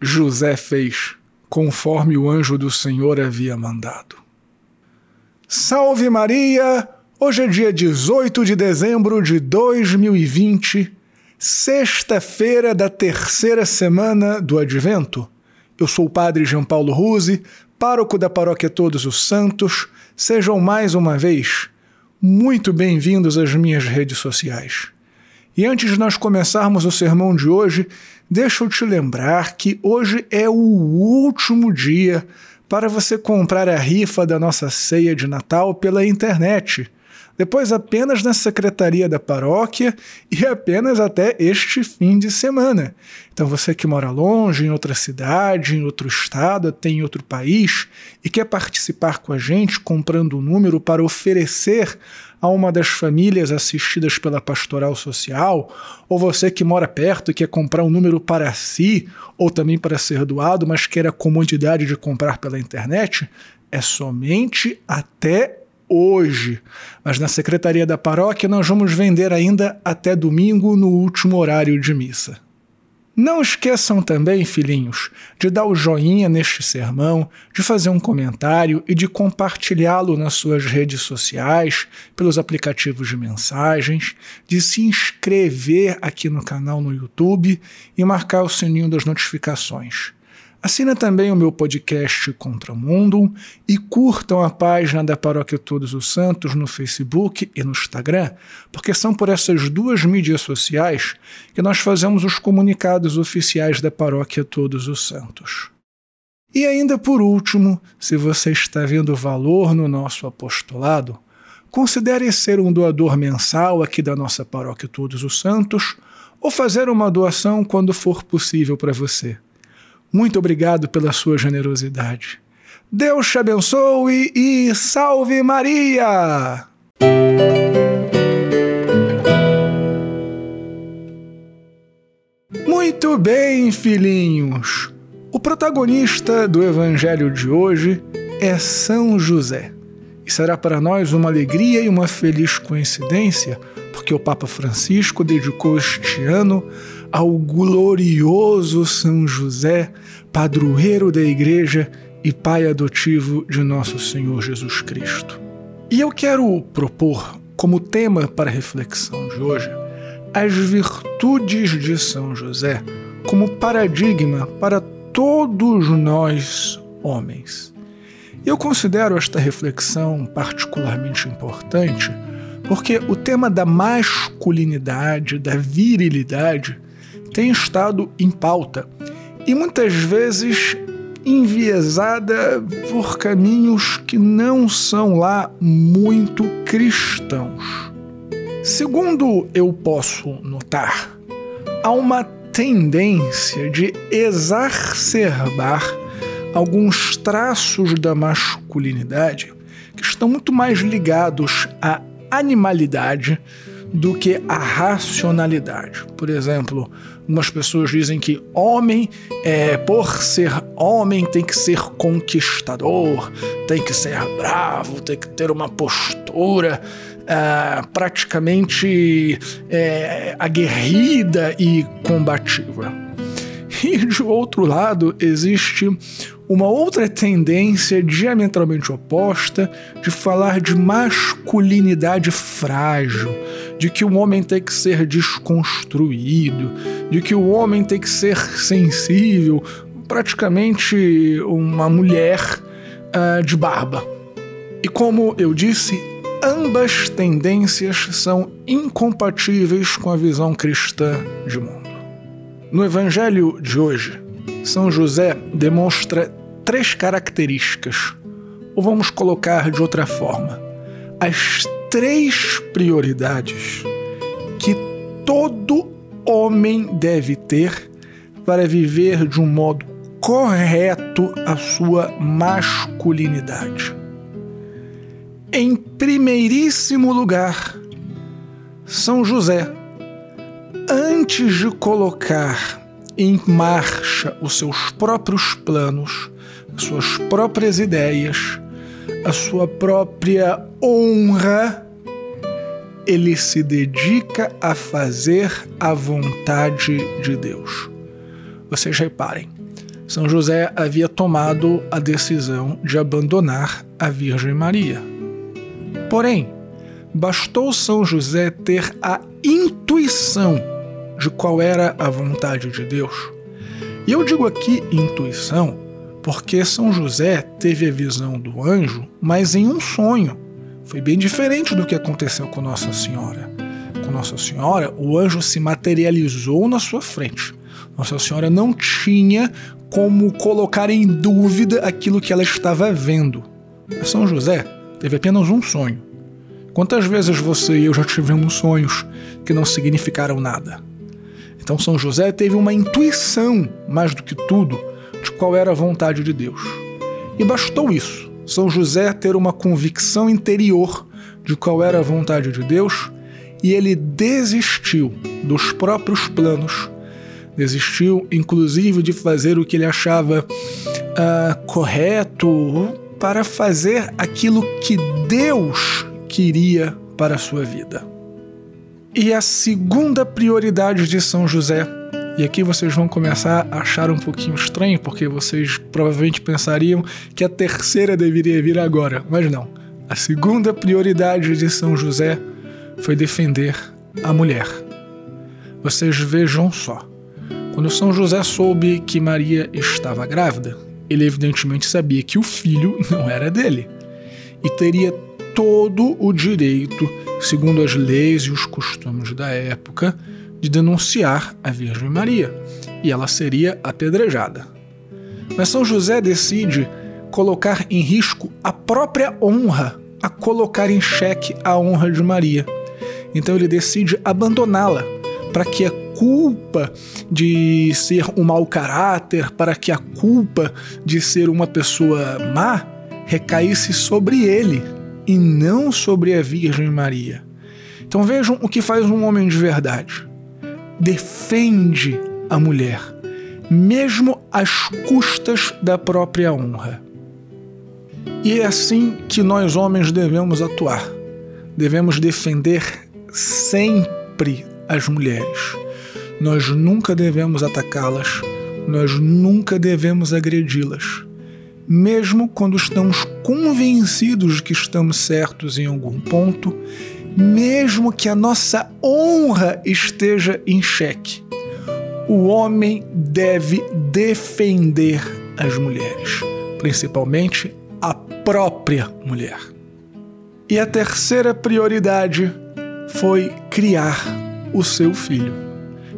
José fez conforme o anjo do Senhor havia mandado. Salve Maria! Hoje é dia 18 de dezembro de 2020, sexta-feira da terceira semana do Advento. Eu sou o Padre João Paulo Ruse, pároco da Paróquia Todos os Santos. Sejam mais uma vez muito bem-vindos às minhas redes sociais. E antes de nós começarmos o sermão de hoje, deixa eu te lembrar que hoje é o último dia para você comprar a rifa da nossa ceia de Natal pela internet depois apenas na secretaria da paróquia e apenas até este fim de semana. Então você que mora longe, em outra cidade, em outro estado, até em outro país e quer participar com a gente comprando um número para oferecer a uma das famílias assistidas pela pastoral social, ou você que mora perto e quer comprar um número para si ou também para ser doado, mas quer a comodidade de comprar pela internet, é somente até hoje. Mas na secretaria da paróquia nós vamos vender ainda até domingo no último horário de missa. Não esqueçam também, filhinhos, de dar o joinha neste sermão, de fazer um comentário e de compartilhá-lo nas suas redes sociais, pelos aplicativos de mensagens, de se inscrever aqui no canal no YouTube e marcar o sininho das notificações. Assina também o meu podcast Contramundo e curtam a página da Paróquia Todos os Santos no Facebook e no Instagram, porque são por essas duas mídias sociais que nós fazemos os comunicados oficiais da Paróquia Todos os Santos. E ainda por último, se você está vendo valor no nosso apostolado, considere ser um doador mensal aqui da nossa Paróquia Todos os Santos ou fazer uma doação quando for possível para você. Muito obrigado pela sua generosidade. Deus te abençoe e salve Maria! Muito bem, filhinhos. O protagonista do evangelho de hoje é São José. E será para nós uma alegria e uma feliz coincidência, porque o Papa Francisco dedicou este ano ao glorioso São José, padroeiro da Igreja e pai adotivo de nosso Senhor Jesus Cristo. E eu quero propor como tema para a reflexão de hoje as virtudes de São José como paradigma para todos nós homens. Eu considero esta reflexão particularmente importante porque o tema da masculinidade, da virilidade, tem estado em pauta e muitas vezes enviesada por caminhos que não são lá muito cristãos. Segundo eu posso notar, há uma tendência de exacerbar alguns traços da masculinidade que estão muito mais ligados à animalidade do que à racionalidade. Por exemplo, Algumas pessoas dizem que homem, é, por ser homem, tem que ser conquistador, tem que ser bravo, tem que ter uma postura é, praticamente é, aguerrida e combativa. E de outro lado, existe uma outra tendência diametralmente oposta de falar de masculinidade frágil, de que o homem tem que ser desconstruído, de que o homem tem que ser sensível, praticamente uma mulher uh, de barba. E como eu disse, ambas tendências são incompatíveis com a visão cristã de mundo. No Evangelho de hoje, São José demonstra três características, ou vamos colocar de outra forma, as três prioridades que todo homem deve ter para viver de um modo correto a sua masculinidade. Em primeiríssimo lugar, São José, antes de colocar em marcha os seus próprios planos, as suas próprias ideias, a sua própria honra, ele se dedica a fazer a vontade de Deus. Vocês reparem, São José havia tomado a decisão de abandonar a Virgem Maria. Porém, bastou São José ter a intuição de qual era a vontade de Deus. E eu digo aqui intuição porque São José teve a visão do anjo, mas em um sonho. Foi bem diferente do que aconteceu com Nossa Senhora. Com Nossa Senhora, o anjo se materializou na sua frente. Nossa Senhora não tinha como colocar em dúvida aquilo que ela estava vendo. São José teve apenas um sonho. Quantas vezes você e eu já tivemos sonhos que não significaram nada? Então São José teve uma intuição, mais do que tudo, de qual era a vontade de Deus. E bastou isso, São José ter uma convicção interior de qual era a vontade de Deus, e ele desistiu dos próprios planos, desistiu inclusive de fazer o que ele achava uh, correto para fazer aquilo que Deus queria para a sua vida. E a segunda prioridade de São José e aqui vocês vão começar a achar um pouquinho estranho, porque vocês provavelmente pensariam que a terceira deveria vir agora, mas não. A segunda prioridade de São José foi defender a mulher. Vocês vejam só. Quando São José soube que Maria estava grávida, ele evidentemente sabia que o filho não era dele e teria todo o direito, segundo as leis e os costumes da época, de denunciar a Virgem Maria e ela seria apedrejada. Mas São José decide colocar em risco a própria honra, a colocar em xeque a honra de Maria. Então ele decide abandoná-la para que a culpa de ser um mau caráter, para que a culpa de ser uma pessoa má recaísse sobre ele e não sobre a Virgem Maria. Então vejam o que faz um homem de verdade defende a mulher, mesmo às custas da própria honra. E é assim que nós homens devemos atuar. Devemos defender sempre as mulheres. Nós nunca devemos atacá-las, nós nunca devemos agredi-las. Mesmo quando estamos convencidos de que estamos certos em algum ponto mesmo que a nossa honra esteja em xeque. O homem deve defender as mulheres, principalmente a própria mulher. E a terceira prioridade foi criar o seu filho.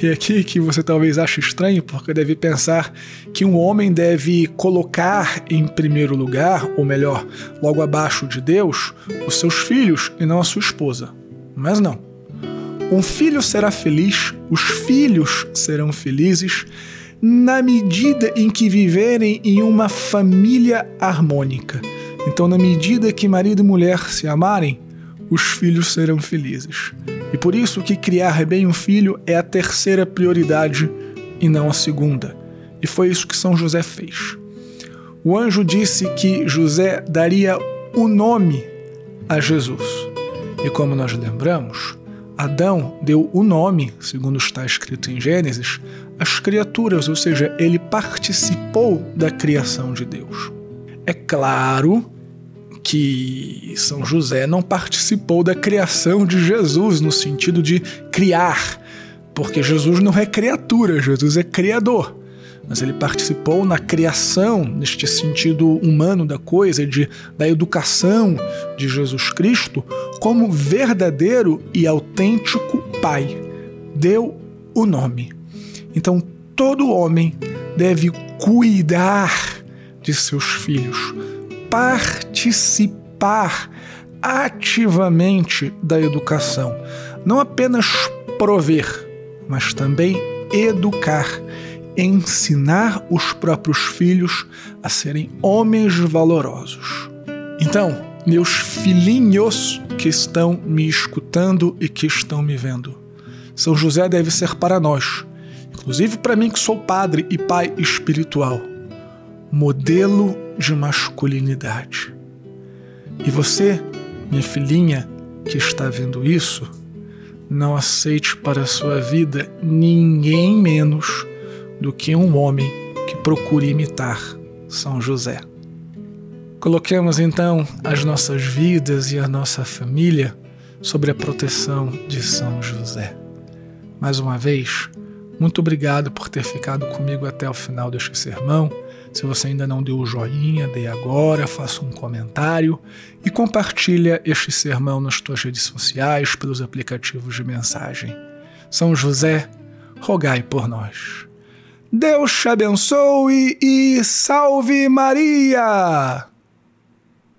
E aqui que você talvez ache estranho, porque deve pensar que um homem deve colocar em primeiro lugar, ou melhor, logo abaixo de Deus, os seus filhos e não a sua esposa. Mas não. Um filho será feliz, os filhos serão felizes na medida em que viverem em uma família harmônica. Então, na medida que marido e mulher se amarem, os filhos serão felizes. E por isso que criar bem um filho é a terceira prioridade e não a segunda. E foi isso que São José fez. O anjo disse que José daria o nome a Jesus. E como nós lembramos, Adão deu o nome, segundo está escrito em Gênesis, às criaturas, ou seja, ele participou da criação de Deus. É claro que São José não participou da criação de Jesus no sentido de criar, porque Jesus não é criatura, Jesus é criador. Mas ele participou na criação, neste sentido humano da coisa, de, da educação de Jesus Cristo, como verdadeiro e autêntico Pai. Deu o nome. Então, todo homem deve cuidar de seus filhos, participar ativamente da educação. Não apenas prover, mas também educar, ensinar os próprios filhos a serem homens valorosos. Então, meus filhinhos que estão me escutando e que estão me vendo, São José deve ser para nós, inclusive para mim que sou padre e pai espiritual modelo de masculinidade. E você, minha filhinha que está vendo isso, não aceite para a sua vida ninguém menos do que um homem que procure imitar São José. Coloquemos então as nossas vidas e a nossa família sobre a proteção de São José. Mais uma vez, muito obrigado por ter ficado comigo até o final deste sermão. Se você ainda não deu o joinha, dê agora, faça um comentário e compartilha este sermão nas suas redes sociais, pelos aplicativos de mensagem. São José, rogai por nós. Deus te abençoe e salve Maria!